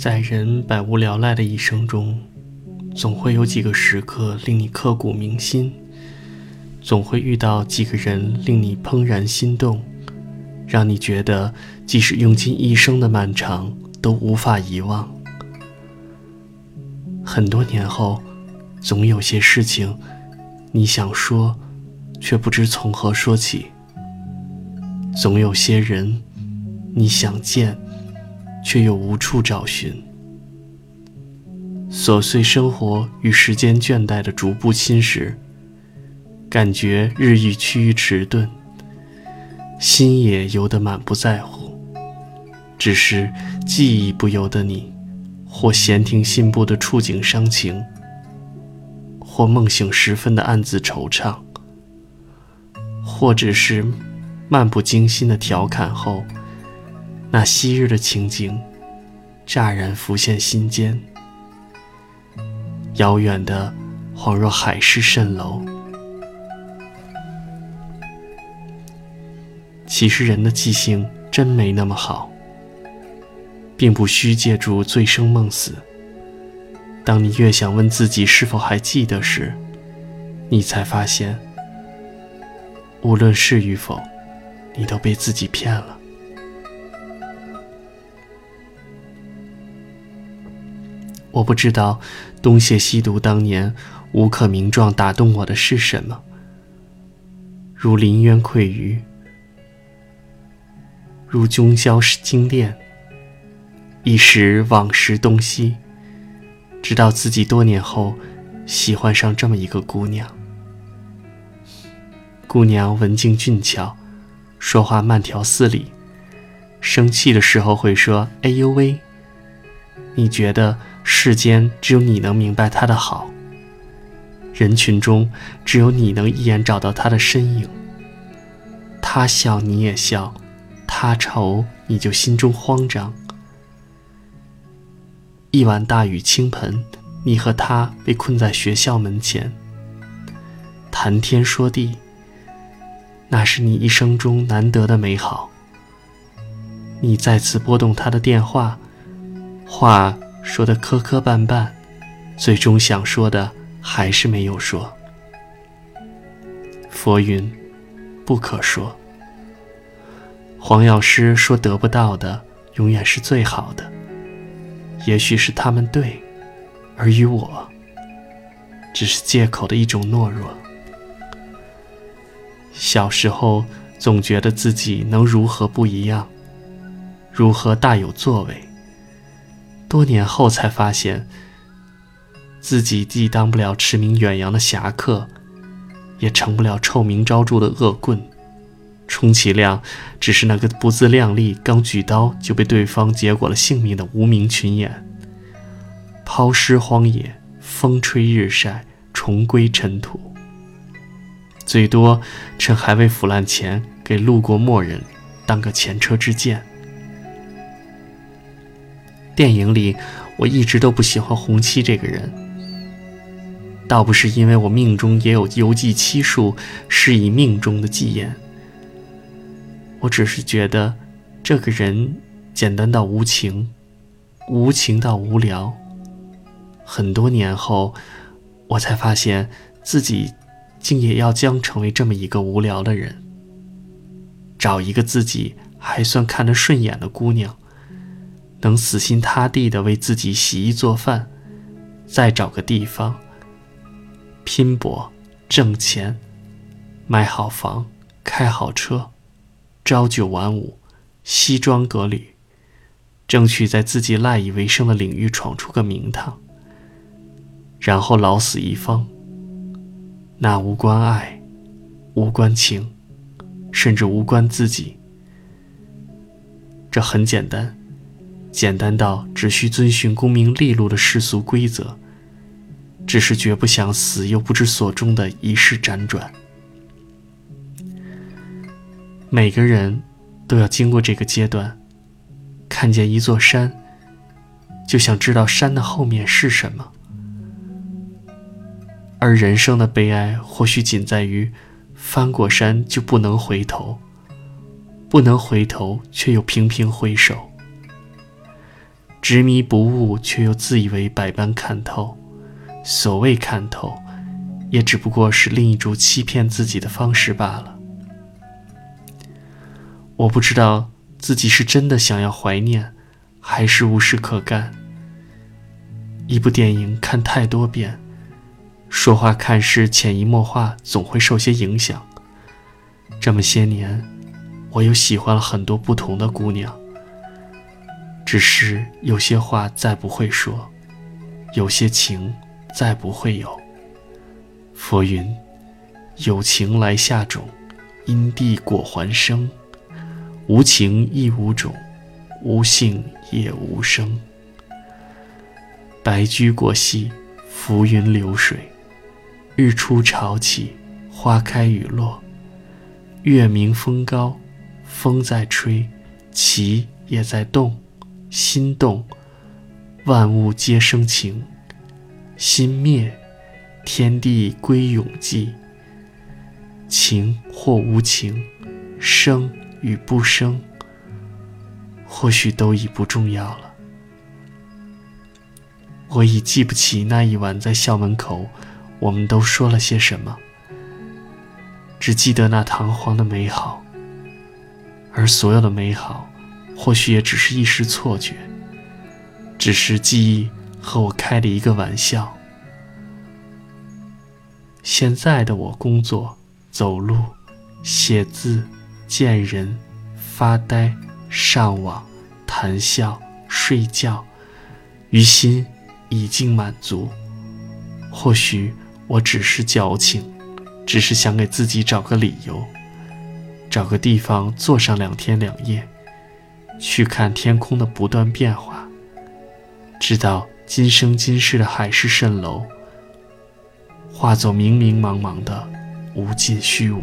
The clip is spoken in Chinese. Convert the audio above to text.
在人百无聊赖的一生中，总会有几个时刻令你刻骨铭心，总会遇到几个人令你怦然心动，让你觉得即使用尽一生的漫长都无法遗忘。很多年后，总有些事情你想说，却不知从何说起；总有些人你想见。却又无处找寻，琐碎生活与时间倦怠的逐步侵蚀，感觉日益趋于迟钝，心也游得满不在乎，只是记忆不由得你，或闲庭信步的触景伤情，或梦醒时分的暗自惆怅，或者是漫不经心的调侃后。那昔日的情景，乍然浮现心间，遥远的，恍若海市蜃楼。其实人的记性真没那么好，并不需借助醉生梦死。当你越想问自己是否还记得时，你才发现，无论是与否，你都被自己骗了。我不知道东邪西毒当年无可名状打动我的是什么，如临渊愧鱼，如君宵精炼，一时往时东西，直到自己多年后喜欢上这么一个姑娘。姑娘文静俊俏，说话慢条斯理，生气的时候会说“哎呦喂”，你觉得？世间只有你能明白他的好，人群中只有你能一眼找到他的身影。他笑你也笑，他愁你就心中慌张。一晚大雨倾盆，你和他被困在学校门前，谈天说地，那是你一生中难得的美好。你再次拨动他的电话，话。说的磕磕绊绊，最终想说的还是没有说。佛云，不可说。黄药师说得不到的永远是最好的。也许是他们对，而于我，只是借口的一种懦弱。小时候总觉得自己能如何不一样，如何大有作为。多年后才发现，自己既当不了驰名远扬的侠客，也成不了臭名昭著的恶棍，充其量只是那个不自量力、刚举刀就被对方结果了性命的无名群演。抛尸荒野，风吹日晒，重归尘土。最多趁还未腐烂前，给路过末人当个前车之鉴。电影里，我一直都不喜欢洪七这个人，倒不是因为我命中也有游记七术，是以命中的忌言。我只是觉得，这个人简单到无情，无情到无聊。很多年后，我才发现自己竟也要将成为这么一个无聊的人，找一个自己还算看得顺眼的姑娘。能死心塌地的为自己洗衣做饭，再找个地方拼搏挣钱，买好房，开好车，朝九晚五，西装革履，争取在自己赖以为生的领域闯出个名堂，然后老死一方。那无关爱，无关情，甚至无关自己。这很简单。简单到只需遵循功名利禄的世俗规则，只是绝不想死又不知所终的一世辗转。每个人都要经过这个阶段，看见一座山，就想知道山的后面是什么。而人生的悲哀，或许仅在于翻过山就不能回头，不能回头却又频频回首。执迷不悟，却又自以为百般看透。所谓看透，也只不过是另一种欺骗自己的方式罢了。我不知道自己是真的想要怀念，还是无事可干。一部电影看太多遍，说话看事潜移默化，总会受些影响。这么些年，我又喜欢了很多不同的姑娘。只是有些话再不会说，有些情再不会有。佛云：有情来下种，因地果还生；无情亦无种，无性也无声。白驹过隙，浮云流水，日出潮起，花开雨落，月明风高，风在吹，旗也在动。心动，万物皆生情；心灭，天地归永寂。情或无情，生与不生，或许都已不重要了。我已记不起那一晚在校门口，我们都说了些什么，只记得那堂皇的美好，而所有的美好。或许也只是一时错觉，只是记忆和我开了一个玩笑。现在的我，工作、走路、写字、见人、发呆、上网、谈笑、睡觉，于心已经满足。或许我只是矫情，只是想给自己找个理由，找个地方坐上两天两夜。去看天空的不断变化，直到今生今世的海市蜃楼，化作明明茫茫的无尽虚无。